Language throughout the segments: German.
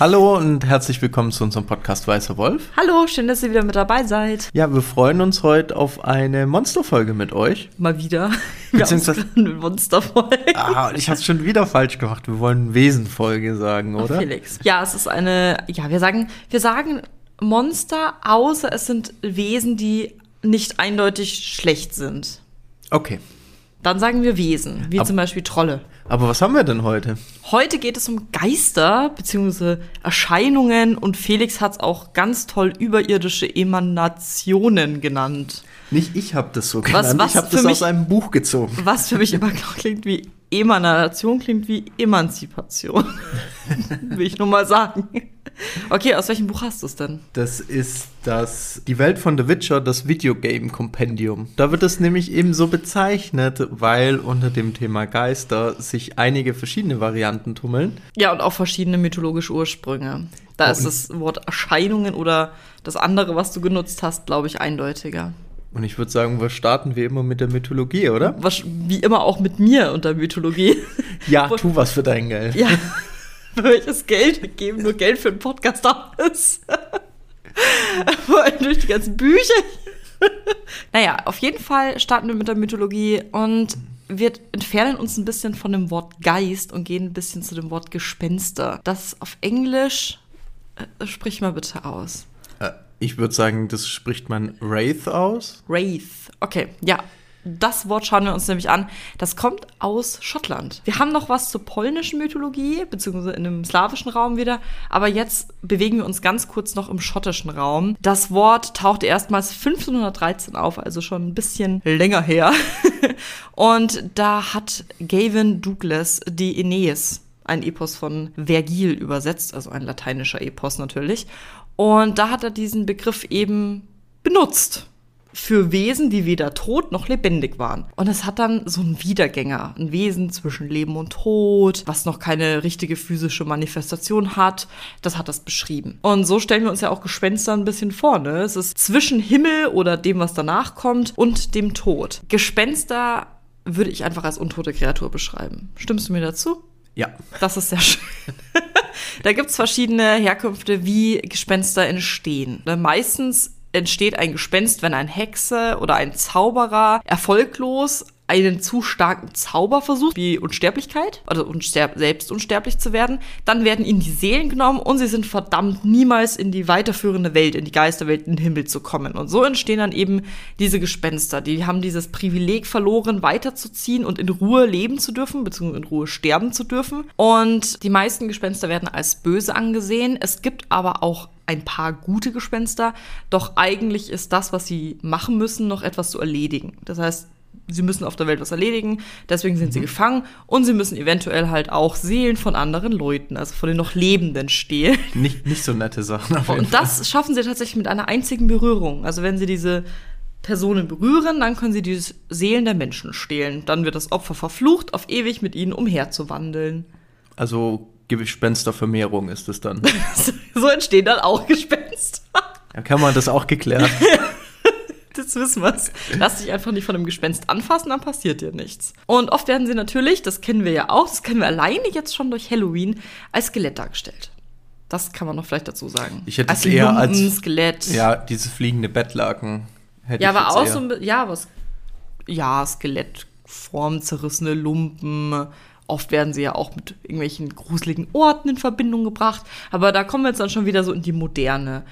Hallo und herzlich willkommen zu unserem Podcast Weißer Wolf. Hallo, schön, dass ihr wieder mit dabei seid. Ja, wir freuen uns heute auf eine Monsterfolge mit euch. Mal wieder. Beziehungsweise eine Monsterfolge. Ah, ich habe schon wieder falsch gemacht. Wir wollen Wesenfolge sagen, oder? Ach, Felix. Ja, es ist eine. Ja, wir sagen, wir sagen Monster, außer es sind Wesen, die nicht eindeutig schlecht sind. Okay. Dann sagen wir Wesen, wie Ab zum Beispiel Trolle. Aber was haben wir denn heute? Heute geht es um Geister bzw. Erscheinungen und Felix hat es auch ganz toll überirdische Emanationen genannt. Nicht ich habe das so genannt, was, was ich habe das mich, aus einem Buch gezogen. Was für mich immer klingt wie Emanation, klingt wie Emanzipation. Will ich nur mal sagen. Okay, aus welchem Buch hast du es denn? Das ist das Die Welt von The Witcher, das Videogame Kompendium. Da wird es nämlich eben so bezeichnet, weil unter dem Thema Geister sich einige verschiedene Varianten tummeln. Ja, und auch verschiedene mythologische Ursprünge. Da oh, ist das Wort Erscheinungen oder das andere, was du genutzt hast, glaube ich, eindeutiger. Und ich würde sagen, wir starten wie immer mit der Mythologie, oder? Was, wie immer auch mit mir und der Mythologie. ja, tu was für dein Geld. Ja. welches Geld geben nur Geld für einen Podcast aus. Vor allem durch die ganzen Bücher. naja, auf jeden Fall starten wir mit der Mythologie und wir entfernen uns ein bisschen von dem Wort Geist und gehen ein bisschen zu dem Wort Gespenster. Das auf Englisch, äh, sprich mal bitte aus. Äh, ich würde sagen, das spricht man Wraith aus. Wraith, okay, ja. Das Wort schauen wir uns nämlich an. Das kommt aus Schottland. Wir haben noch was zur polnischen Mythologie, beziehungsweise in dem slawischen Raum wieder. Aber jetzt bewegen wir uns ganz kurz noch im schottischen Raum. Das Wort tauchte erstmals 1513 auf, also schon ein bisschen länger her. Und da hat Gavin Douglas die Aeneis ein Epos von Vergil übersetzt, also ein lateinischer Epos natürlich. Und da hat er diesen Begriff eben benutzt für Wesen, die weder tot noch lebendig waren. Und es hat dann so einen Wiedergänger, ein Wesen zwischen Leben und Tod, was noch keine richtige physische Manifestation hat. Das hat das beschrieben. Und so stellen wir uns ja auch Gespenster ein bisschen vor. Ne? Es ist zwischen Himmel oder dem, was danach kommt, und dem Tod. Gespenster würde ich einfach als untote Kreatur beschreiben. Stimmst du mir dazu? Ja. Das ist sehr schön. da gibt es verschiedene Herkünfte, wie Gespenster entstehen. Ne, meistens entsteht ein Gespenst, wenn ein Hexe oder ein Zauberer erfolglos einen zu starken Zauber versucht, wie Unsterblichkeit, also unsterb selbst unsterblich zu werden, dann werden ihnen die Seelen genommen und sie sind verdammt, niemals in die weiterführende Welt, in die Geisterwelt, in den Himmel zu kommen. Und so entstehen dann eben diese Gespenster. Die haben dieses Privileg verloren, weiterzuziehen und in Ruhe leben zu dürfen, beziehungsweise in Ruhe sterben zu dürfen. Und die meisten Gespenster werden als böse angesehen. Es gibt aber auch ein paar gute Gespenster, doch eigentlich ist das, was sie machen müssen, noch etwas zu erledigen. Das heißt, sie müssen auf der Welt was erledigen, deswegen sind mhm. sie gefangen und sie müssen eventuell halt auch Seelen von anderen Leuten, also von den noch Lebenden stehlen. Nicht, nicht so nette Sachen. und das schaffen sie tatsächlich mit einer einzigen Berührung. Also wenn sie diese Personen berühren, dann können sie die Seelen der Menschen stehlen. Dann wird das Opfer verflucht, auf ewig mit ihnen umherzuwandeln. Also Gespenstervermehrung ist es dann. so entstehen dann auch Gespenster. Ja, kann man das auch geklärt. das wissen wir. Lass dich einfach nicht von einem Gespenst anfassen, dann passiert dir nichts. Und oft werden sie natürlich, das kennen wir ja auch, das kennen wir alleine jetzt schon durch Halloween, als Skelett dargestellt. Das kann man noch vielleicht dazu sagen. Ich hätte als es eher Lumpen, als Skelett. Ja, dieses fliegende Bettlaken. Hätte ja, aber auch eher. so ein ja, was ja, Skelettform, zerrissene Lumpen. Oft werden sie ja auch mit irgendwelchen gruseligen Orten in Verbindung gebracht. Aber da kommen wir jetzt dann schon wieder so in die Moderne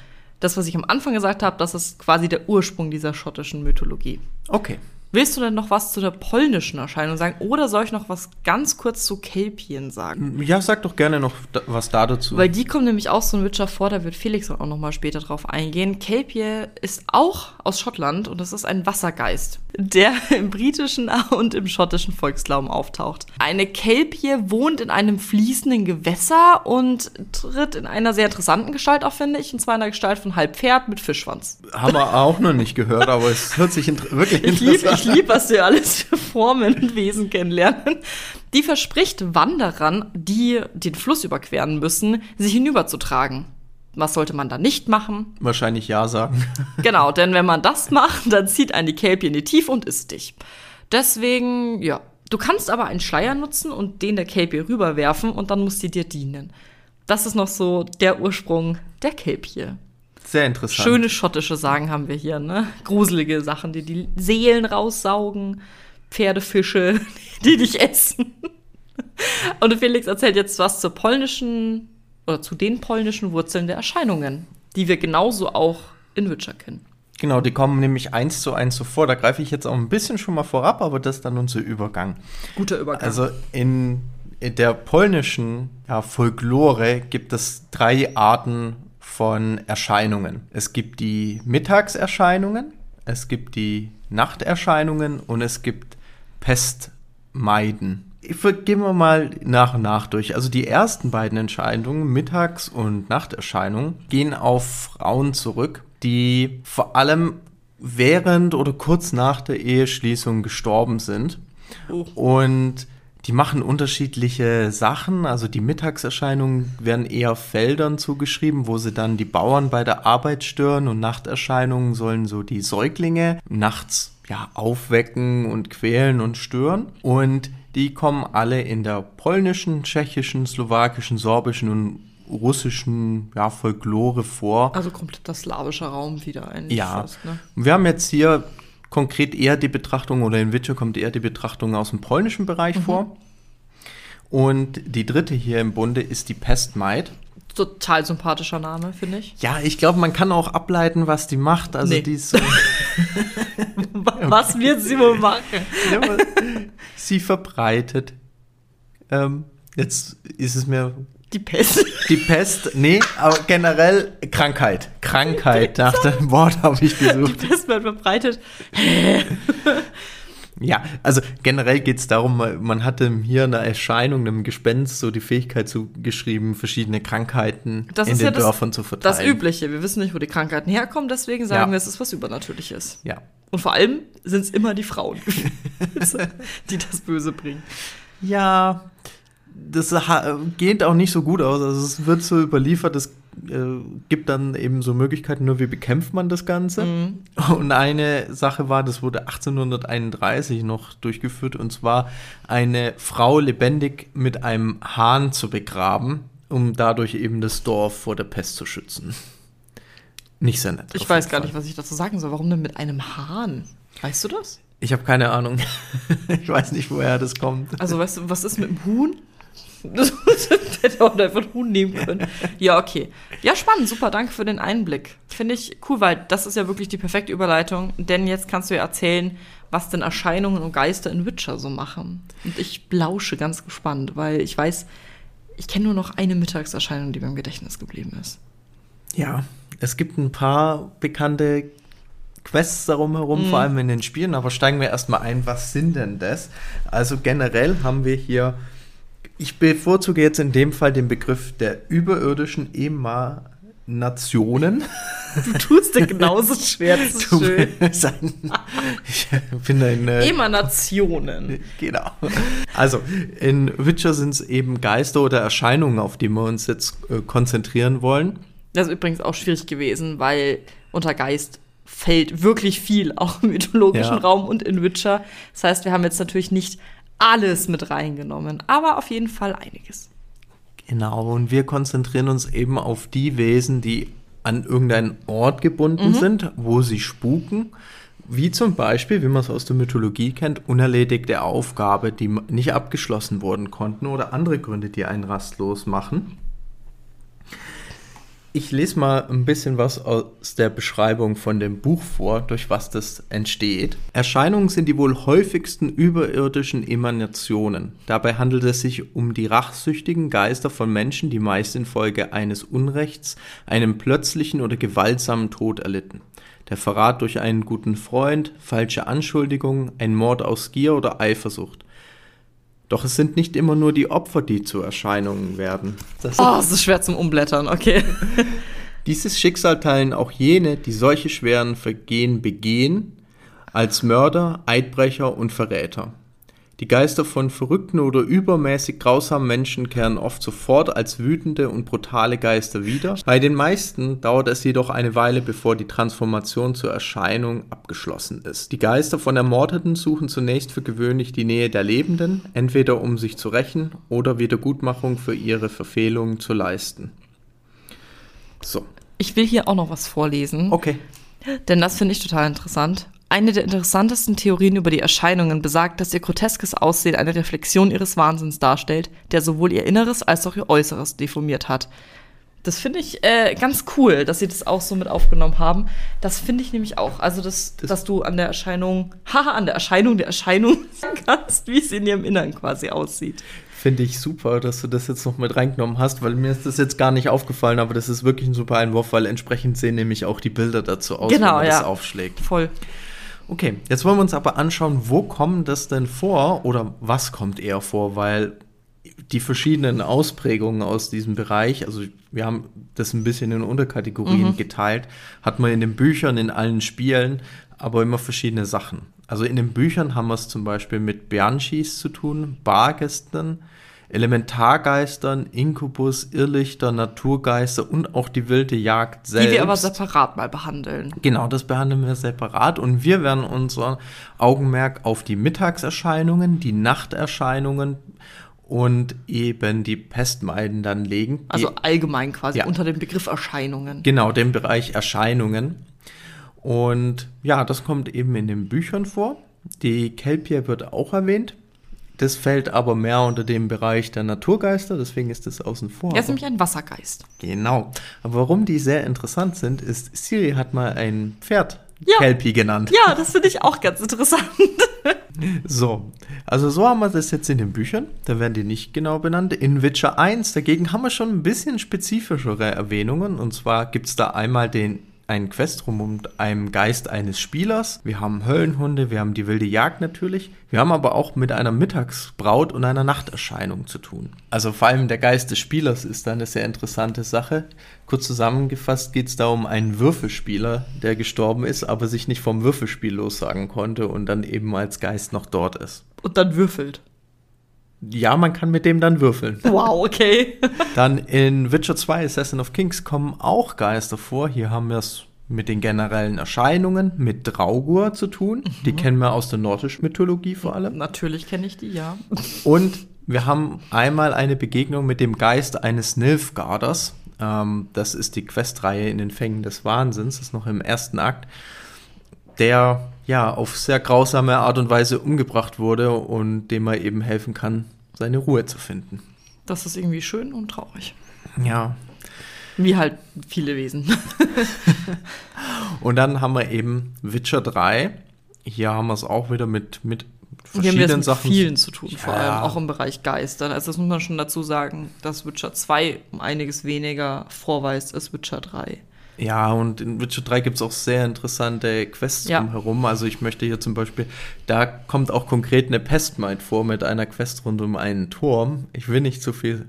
das, was ich am Anfang gesagt habe, das ist quasi der Ursprung dieser schottischen Mythologie. Okay. Willst du denn noch was zu der polnischen Erscheinung sagen oder soll ich noch was ganz kurz zu Kelpien sagen? Ja, sag doch gerne noch was da dazu. Weil die kommen nämlich auch so ein Witcher vor, da wird Felix auch noch mal später drauf eingehen. Kelpie ist auch aus Schottland und das ist ein Wassergeist, der im britischen und im schottischen Volksglauben auftaucht. Eine Kelpie wohnt in einem fließenden Gewässer und tritt in einer sehr interessanten Gestalt auf, finde ich, und zwar in der Gestalt von halb Pferd mit Fischschwanz. Haben wir auch noch nicht gehört, aber es hört sich inter wirklich interessant ich liebe, was wir alles für Formen und Wesen kennenlernen. Die verspricht Wanderern, die den Fluss überqueren müssen, sich hinüberzutragen. Was sollte man da nicht machen? Wahrscheinlich ja sagen. Genau, denn wenn man das macht, dann zieht ein die Kelpie in die Tiefe und isst dich. Deswegen, ja. Du kannst aber einen Schleier nutzen und den der Kelpie rüberwerfen und dann muss sie dir dienen. das ist noch so der Ursprung der Kelpie. Sehr interessant. Schöne schottische Sagen haben wir hier, ne? Gruselige Sachen, die die Seelen raussaugen, Pferdefische, die dich essen. Und Felix erzählt jetzt was zur polnischen oder zu den polnischen Wurzeln der Erscheinungen, die wir genauso auch in Witcher kennen. Genau, die kommen nämlich eins zu eins so vor. Da greife ich jetzt auch ein bisschen schon mal vorab, aber das ist dann unser Übergang. Guter Übergang. Also in, in der polnischen ja, Folklore gibt es drei Arten von Erscheinungen. Es gibt die Mittagserscheinungen, es gibt die Nachterscheinungen und es gibt Pestmeiden. Gehen wir mal nach und nach durch. Also die ersten beiden Entscheidungen, Mittags- und Nachterscheinungen, gehen auf Frauen zurück, die vor allem während oder kurz nach der Eheschließung gestorben sind. Oh. Und die machen unterschiedliche Sachen. Also die Mittagserscheinungen werden eher Feldern zugeschrieben, wo sie dann die Bauern bei der Arbeit stören und Nachterscheinungen sollen so die Säuglinge nachts ja aufwecken und quälen und stören. Und die kommen alle in der polnischen, tschechischen, slowakischen, sorbischen und russischen ja, Folklore vor. Also komplett das slawische Raum wieder eigentlich Ja. fast, ne? Wir haben jetzt hier konkret eher die Betrachtung, oder in Witcher kommt eher die Betrachtung aus dem polnischen Bereich vor. Und die dritte hier im Bunde ist die Pestmaid. Total sympathischer Name, finde ich. Ja, ich glaube, man kann auch ableiten, was die macht. Also Nee. die ist so, Was wird sie wohl machen? ja, sie verbreitet. Ähm, jetzt ist es mir Die Pest. Die Pest. Nee, aber generell Krankheit. Krankheit. Nach dem Wort habe ich gesucht. Die Pest wird verbreitet. Ja, also generell geht es darum, man hatte hier eine Erscheinung, einem Gespenst so die Fähigkeit zugeschrieben, verschiedene Krankheiten Das in ist den ja das, Dörfern zu verteilen. das Übliche. Wir wissen nicht, wo die Krankheiten herkommen, deswegen sagen Ja. wir, es ist was Übernatürliches. Ja. Und vor allem sind es immer die Frauen, die das Böse bringen. Ja, das geht auch nicht so gut aus. Also es wird so überliefert, es äh, gibt dann eben so Möglichkeiten, nur wie bekämpft man das Ganze. Mhm. Und eine Sache war, das wurde 1831 noch durchgeführt, und zwar eine Frau lebendig mit einem Hahn zu begraben, um dadurch eben das Dorf vor der Pest zu schützen. Nicht sehr nett. Ich weiß gar Fall. nicht, was ich dazu sagen soll. Warum denn mit einem Hahn? Weißt du das? Ich habe keine Ahnung. ich weiß nicht, woher das kommt. Also, weißt du, was ist mit dem Huhn? Das hätte auch einfach ein Huhn nehmen können. Ja, okay. Ja, spannend, super, danke für den Einblick. Finde ich cool, weil das ist ja wirklich die perfekte Überleitung, denn jetzt kannst du ja erzählen, was denn Erscheinungen und Geister in Witcher so machen. Und ich lausche ganz gespannt, weil ich weiß, ich kenne nur noch eine Mittagserscheinung, die mir im Gedächtnis geblieben ist. Ja, es gibt ein paar bekannte Quests darum herum, Mhm. vor allem in den Spielen, aber steigen wir erstmal ein, was sind denn das? Also generell haben wir hier, ich bevorzuge jetzt in dem Fall den Begriff der überirdischen Emanationen. Du tust dir genauso schwer, das ist Du schön. ein, ich bin ein äh, Emanationen. Genau. Also, in Witcher sind es eben Geister oder Erscheinungen, auf die wir uns jetzt äh, konzentrieren wollen. Das ist übrigens auch schwierig gewesen, weil unter Geist fällt wirklich viel, auch im mythologischen Ja. Raum und in Witcher. Das heißt, wir haben jetzt natürlich nicht alles mit reingenommen, aber auf jeden Fall einiges. Genau, und wir konzentrieren uns eben auf die Wesen, die an irgendeinen Ort gebunden sind, wo sie spuken. Wie zum Beispiel, wie man es aus der Mythologie kennt, unerledigte Aufgabe, die nicht abgeschlossen worden konnten oder andere Gründe, die einen rastlos machen. Ich lese mal ein bisschen was aus der Beschreibung von dem Buch vor, durch was das entsteht. Erscheinungen sind die wohl häufigsten überirdischen Emanationen. Dabei handelt es sich um die rachsüchtigen Geister von Menschen, die meist infolge eines Unrechts einen plötzlichen oder gewaltsamen Tod erlitten. Der Verrat durch einen guten Freund, falsche Anschuldigungen, ein Mord aus Gier oder Eifersucht. Doch es sind nicht immer nur die Opfer, die zu Erscheinungen werden. Das Oh, es ist schwer zum Umblättern, okay. Dieses Schicksal teilen auch jene, die solche schweren Vergehen begehen, als Mörder, Eidbrecher und Verräter. Die Geister von verrückten oder übermäßig grausamen Menschen kehren oft sofort als wütende und brutale Geister wieder. Bei den meisten dauert es jedoch eine Weile, bevor die Transformation zur Erscheinung abgeschlossen ist. Die Geister von Ermordeten suchen zunächst für gewöhnlich die Nähe der Lebenden, entweder um sich zu rächen oder Wiedergutmachung für ihre Verfehlungen zu leisten. So. Ich will hier auch noch was vorlesen. Okay. Denn das finde ich total interessant. Eine der interessantesten Theorien über die Erscheinungen besagt, dass ihr groteskes Aussehen eine Reflexion ihres Wahnsinns darstellt, der sowohl ihr Inneres als auch ihr Äußeres deformiert hat. Das finde ich äh, ganz cool, dass sie das auch so mit aufgenommen haben. Das finde ich nämlich auch. Also, das, das dass du an der Erscheinung, haha, an der Erscheinung der Erscheinung kannst, wie es in ihrem Innern quasi aussieht. Finde ich super, dass du das jetzt noch mit reingenommen hast, weil mir ist das jetzt gar nicht aufgefallen, aber das ist wirklich ein super Einwurf, weil entsprechend sehen nämlich auch die Bilder dazu aus, genau, wenn man ja. das aufschlägt. Voll. Okay, jetzt wollen wir uns aber anschauen, wo kommt das denn vor oder was kommt eher vor, weil die verschiedenen Ausprägungen aus diesem Bereich, also wir haben das ein bisschen in Unterkategorien mhm. geteilt, hat man in den Büchern, in allen Spielen, aber immer verschiedene Sachen. Also in den Büchern haben wir es zum Beispiel mit Banshees zu tun, Bargästen, Elementargeistern, Inkubus, Irrlichter, Naturgeister und auch die wilde Jagd selbst. Die wir aber separat mal behandeln. Genau, das behandeln wir separat und wir werden unser Augenmerk auf die Mittagserscheinungen, die Nachterscheinungen und eben die Pestmeiden dann legen. Also allgemein quasi ja. unter dem Begriff Erscheinungen. Genau, dem Bereich Erscheinungen. Und ja, das kommt eben in den Büchern vor. Die Kelpier wird auch erwähnt. Das fällt aber mehr unter dem Bereich der Naturgeister, deswegen ist das außen vor. Er ist nämlich ein Wassergeist. Genau. Aber warum die sehr interessant sind, ist, Siri hat mal ein Pferd ja. Kelpie genannt. Ja, das finde ich auch ganz interessant. so, also so haben wir das jetzt in den Büchern. Da werden die nicht genau benannt. In Witcher 1 dagegen haben wir schon ein bisschen spezifischere Erwähnungen. Und zwar gibt es da einmal den ein Questrum um einem Geist eines Spielers. Wir haben Höllenhunde, wir haben die wilde Jagd natürlich. Wir haben aber auch mit einer Mittagsbraut und einer Nachterscheinung zu tun. Also vor allem der Geist des Spielers ist da eine sehr interessante Sache. Kurz zusammengefasst geht es da um einen Würfelspieler, der gestorben ist, aber sich nicht vom Würfelspiel lossagen konnte und dann eben als Geist noch dort ist. Und dann würfelt. Ja, man kann mit dem dann würfeln. Wow, okay. dann in Witcher 2 Assassin of Kings kommen auch Geister vor. Hier haben wir es mit den generellen Erscheinungen, mit Draugur zu tun. Mhm. Die kennen wir aus der nordischen Mythologie vor allem. Natürlich kenne ich die, ja. Und wir haben einmal eine Begegnung mit dem Geist eines Nilfgaarders. Ähm, das ist die Questreihe in den Fängen des Wahnsinns, das ist noch im ersten Akt, der ja auf sehr grausame Art und Weise umgebracht wurde und dem man eben helfen kann, seine Ruhe zu finden. Das ist irgendwie schön und traurig. Ja. Wie halt viele Wesen. und dann haben wir eben Witcher 3. Hier haben wir es auch wieder mit, mit verschiedenen wir haben Sachen. mit vielen zu tun, ja. vor allem auch im Bereich Geistern. Also das muss man schon dazu sagen, dass Witcher 2 um einiges weniger vorweist als Witcher 3. Ja, und in Witcher 3 gibt es auch sehr interessante Quests ja. drumherum. Also ich möchte hier zum Beispiel, da kommt auch konkret eine Pestmind vor mit einer Quest rund um einen Turm. Ich will nicht zu viel.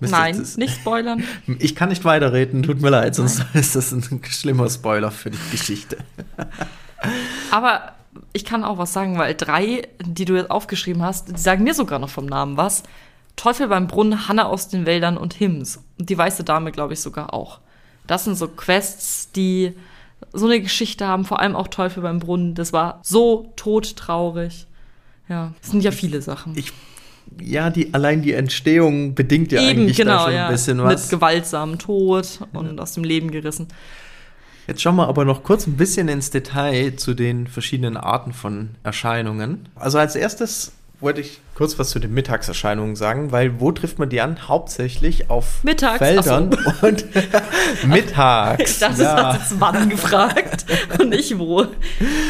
Mist, Nein, nicht spoilern. Ich kann nicht weiterreden, tut mir leid, sonst Nein. ist das ein schlimmer Spoiler für die Geschichte. Aber ich kann auch was sagen, weil drei, die du jetzt aufgeschrieben hast, die sagen mir sogar noch vom Namen was. Teufel beim Brunnen, Hanna aus den Wäldern und Hims. Und die weiße Dame, glaube ich, sogar auch. Das sind so Quests, die so eine Geschichte haben, vor allem auch Teufel beim Brunnen. Das war so todtraurig. Ja, es sind ja viele Sachen. Ich, ja, die, allein die Entstehung bedingt ja Eben, eigentlich genau, da schon ja. ein bisschen was. Mit gewaltsamem Tod und ja. aus dem Leben gerissen. Jetzt schauen wir aber noch kurz ein bisschen ins Detail zu den verschiedenen Arten von Erscheinungen. Also als erstes wollte ich kurz was zu den Mittagserscheinungen sagen, weil wo trifft man die an? Hauptsächlich auf Mittags, Feldern so. und mittags. Das ja. ist jetzt wann gefragt und nicht wo.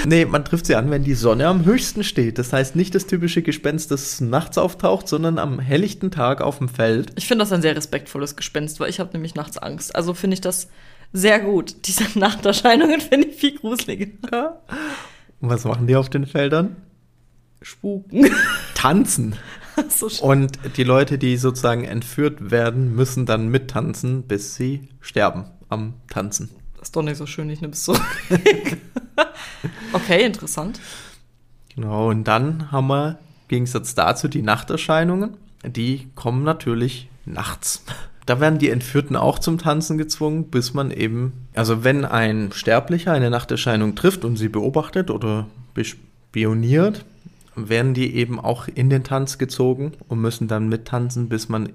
Nee, man trifft sie an, wenn die Sonne am höchsten steht. Das heißt nicht das typische Gespenst, das nachts auftaucht, sondern am helllichten Tag auf dem Feld. Ich finde das ein sehr respektvolles Gespenst, weil ich habe nämlich nachts Angst. Also finde ich das sehr gut. Diese Nachterscheinungen finde ich viel gruseliger. Ja. Und was machen die auf den Feldern? Spuken. Tanzen. so und die Leute, die sozusagen entführt werden, müssen dann mittanzen, bis sie sterben am Tanzen. Das ist doch nicht so schön, ich nehme es so. okay, interessant. Genau, und dann haben wir Gegensatz dazu die Nachterscheinungen, die kommen natürlich nachts. Da werden die Entführten auch zum Tanzen gezwungen, bis man eben, also wenn ein Sterblicher eine Nachterscheinung trifft und sie beobachtet oder spioniert, werden die eben auch in den Tanz gezogen und müssen dann mittanzen, bis man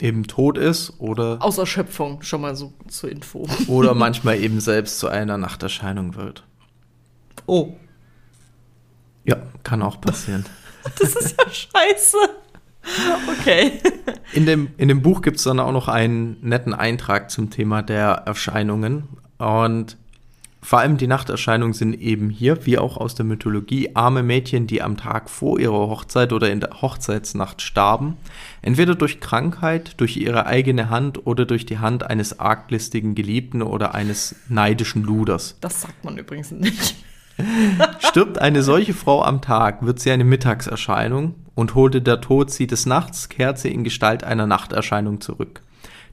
eben tot ist oder. Aus Erschöpfung, schon mal so zur Info. Oder manchmal eben selbst zu einer Nachterscheinung wird. Oh. Ja, kann auch passieren. Das ist ja scheiße. Okay. In dem, in dem Buch gibt es dann auch noch einen netten Eintrag zum Thema der Erscheinungen. Und vor allem die Nachterscheinungen sind eben hier, wie auch aus der Mythologie, arme Mädchen, die am Tag vor ihrer Hochzeit oder in der Hochzeitsnacht starben. Entweder durch Krankheit, durch ihre eigene Hand oder durch die Hand eines arglistigen Geliebten oder eines neidischen Luders. Das sagt man übrigens nicht. Stirbt eine solche Frau am Tag, wird sie eine Mittagserscheinung und holte der Tod sie des Nachts, kehrt sie in Gestalt einer Nachterscheinung zurück.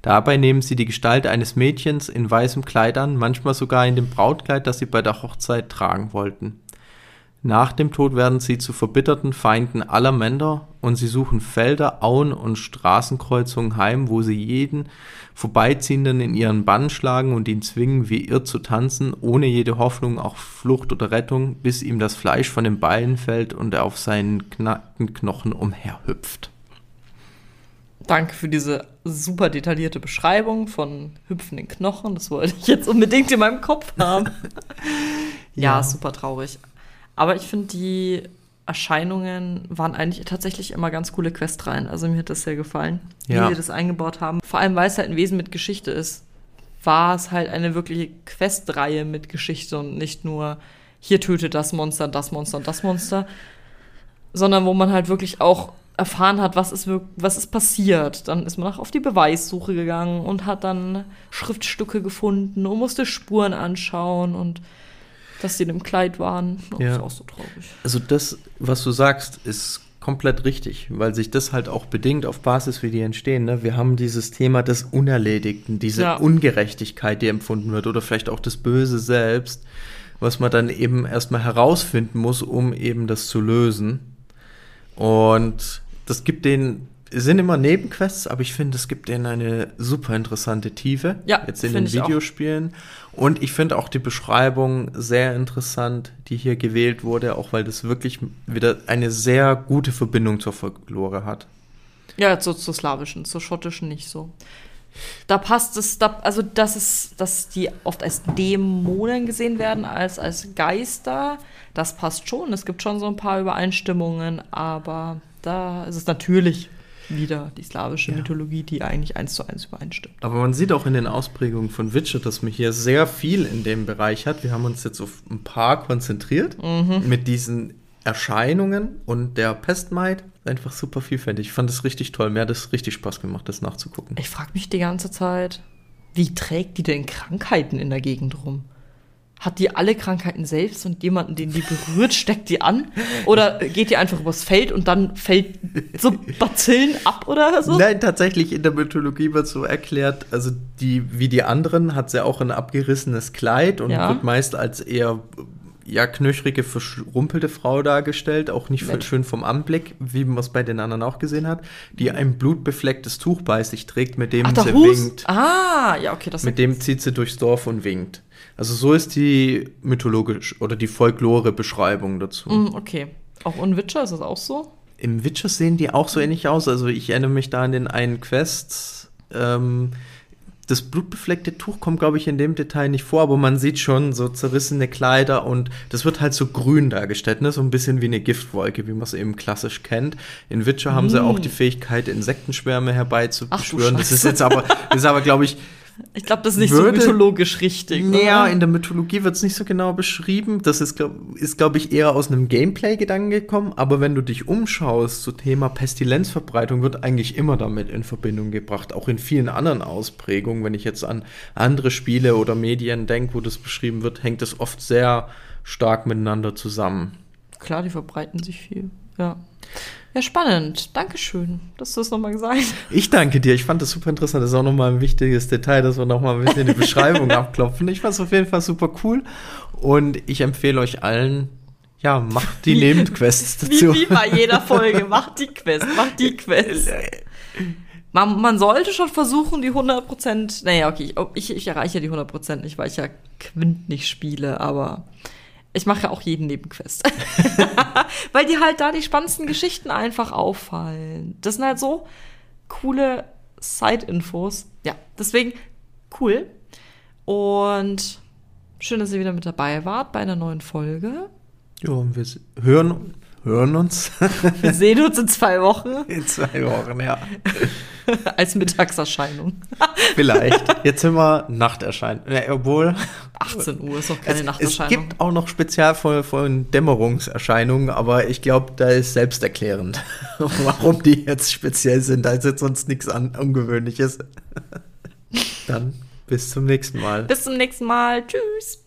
Dabei nehmen sie die Gestalt eines Mädchens in weißem Kleid an, manchmal sogar in dem Brautkleid, das sie bei der Hochzeit tragen wollten. Nach dem Tod werden sie zu verbitterten Feinden aller Männer und sie suchen Felder, Auen und Straßenkreuzungen heim, wo sie jeden Vorbeiziehenden in ihren Bann schlagen und ihn zwingen, wie irr zu tanzen, ohne jede Hoffnung auf Flucht oder Rettung, bis ihm das Fleisch von den Beinen fällt und er auf seinen knackten Knochen umherhüpft. Danke für diese super detaillierte Beschreibung von hüpfenden Knochen. Das wollte ich jetzt unbedingt in meinem Kopf haben. ja, ja, super traurig. Aber ich finde, die Erscheinungen waren eigentlich tatsächlich immer ganz coole Questreihen. Also mir hat das sehr gefallen, ja. wie sie das eingebaut haben. Vor allem, weil es halt ein Wesen mit Geschichte ist, war es halt eine wirkliche Questreihe mit Geschichte und nicht nur hier tötet das Monster, das Monster und das Monster, sondern wo man halt wirklich auch erfahren hat, was ist, was ist passiert. Dann ist man auch auf die Beweissuche gegangen und hat dann Schriftstücke gefunden und musste Spuren anschauen und dass sie in einem Kleid waren. Das ja. ist auch so traurig. Also das, was du sagst, ist komplett richtig, weil sich das halt auch bedingt auf Basis, wie die entstehen. Ne? Wir haben dieses Thema des Unerledigten, diese ja. Ungerechtigkeit, die empfunden wird, oder vielleicht auch das Böse selbst, was man dann eben erstmal herausfinden muss, um eben das zu lösen. Und das gibt den sind immer Nebenquests, aber ich finde, es gibt denen eine super interessante Tiefe. Ja, jetzt in den Videospielen. Und ich finde auch die Beschreibung sehr interessant, die hier gewählt wurde, auch weil das wirklich wieder eine sehr gute Verbindung zur Folklore hat. Ja, zur, zur slawischen, zur schottischen nicht so. Da passt es, da, also dass es, dass die oft als Dämonen gesehen werden, als als Geister, das passt schon. Es gibt schon so ein paar Übereinstimmungen, aber da ist es natürlich wieder die slawische ja. Mythologie, die eigentlich eins zu eins übereinstimmt. Aber man sieht auch in den Ausprägungen von Witcher, dass man hier sehr viel in dem Bereich hat. Wir haben uns jetzt auf ein paar konzentriert mhm. mit diesen Erscheinungen und der Pestmaid. Einfach super vielfältig. Ich fand es richtig toll. Mir hat es richtig Spaß gemacht, das nachzugucken. Ich frage mich die ganze Zeit, wie trägt die denn Krankheiten in der Gegend rum? Hat die alle Krankheiten selbst und jemanden, den die berührt, steckt die an? Oder geht die einfach übers Feld und dann fällt so Bazillen ab oder so? Nein, tatsächlich in der Mythologie wird so erklärt, also die, wie die anderen hat sie auch ein abgerissenes Kleid und ja. wird meist als eher ja, knöchrige, verschrumpelte Frau dargestellt, auch nicht Mensch. schön vom Anblick, wie man es bei den anderen auch gesehen hat, die ein blutbeflecktes Tuch bei sich trägt, mit dem Ach, sie Hus? winkt. Ah, ja, okay, das Mit dem zieht sie durchs Dorf und winkt. Also so ist die mythologisch oder die Folklore-Beschreibung dazu. Mm, okay. Auch in Witcher ist das auch so? Im Witcher sehen die auch so ähnlich aus. Also ich erinnere mich da an den einen Quest. Ähm, das blutbefleckte Tuch kommt, glaube ich, in dem Detail nicht vor, aber man sieht schon so zerrissene Kleider und das wird halt so grün dargestellt, ne? so ein bisschen wie eine Giftwolke, wie man es eben klassisch kennt. In Witcher mm. haben sie auch mm. die Fähigkeit, Insektenschwärme herbeizubeschwören. Das ist jetzt aber, das ist aber, glaube ich, ich glaube, das ist nicht würde, so mythologisch richtig. Ja, in der Mythologie wird es nicht so genau beschrieben. Das ist, glaube glaub ich, eher aus einem Gameplay-Gedanken gekommen. Aber wenn du dich umschaust zu Thema Pestilenzverbreitung, wird eigentlich immer damit in Verbindung gebracht. Auch in vielen anderen Ausprägungen. Wenn ich jetzt an andere Spiele oder Medien denke, wo das beschrieben wird, hängt es oft sehr stark miteinander zusammen. Klar, die verbreiten sich viel. Ja. Ja, spannend. Dankeschön, dass du es nochmal gesagt hast. Ich danke dir. Ich fand das super interessant. Das ist auch nochmal ein wichtiges Detail, dass wir nochmal ein bisschen die Beschreibung abklopfen. Ich fand es auf jeden Fall super cool. Und ich empfehle euch allen, Ja, mach die Nebenquests Wie, dazu. wie bei jeder Folge. Mach die Quest, mach die Quest. Man, man sollte schon versuchen, die 100%. Naja, okay, ich, ich erreiche die 100% nicht, weil ich ja Quint nicht spiele, aber ich mache ja auch jeden Nebenquest. weil die halt da die spannendsten Geschichten einfach auffallen. Das sind halt so coole Side-Infos. Ja, deswegen cool. Und schön, dass ihr wieder mit dabei wart bei einer neuen Folge. Ja, und wir hören, hören uns Wir sehen uns in zwei Wochen in zwei Wochen, ja. als Mittagserscheinung. Vielleicht. Jetzt sind wir Nachterscheinung. Ja, obwohl, 18 Uhr ist doch keine es, es Nachterscheinung. gibt auch noch Spezialfolgen von Dämmerungserscheinungen, aber ich glaube, da ist selbsterklärend, warum die jetzt speziell sind. Da ist jetzt sonst nichts an Ungewöhnliches. Dann bis zum nächsten Mal. Bis zum nächsten Mal. Tschüss.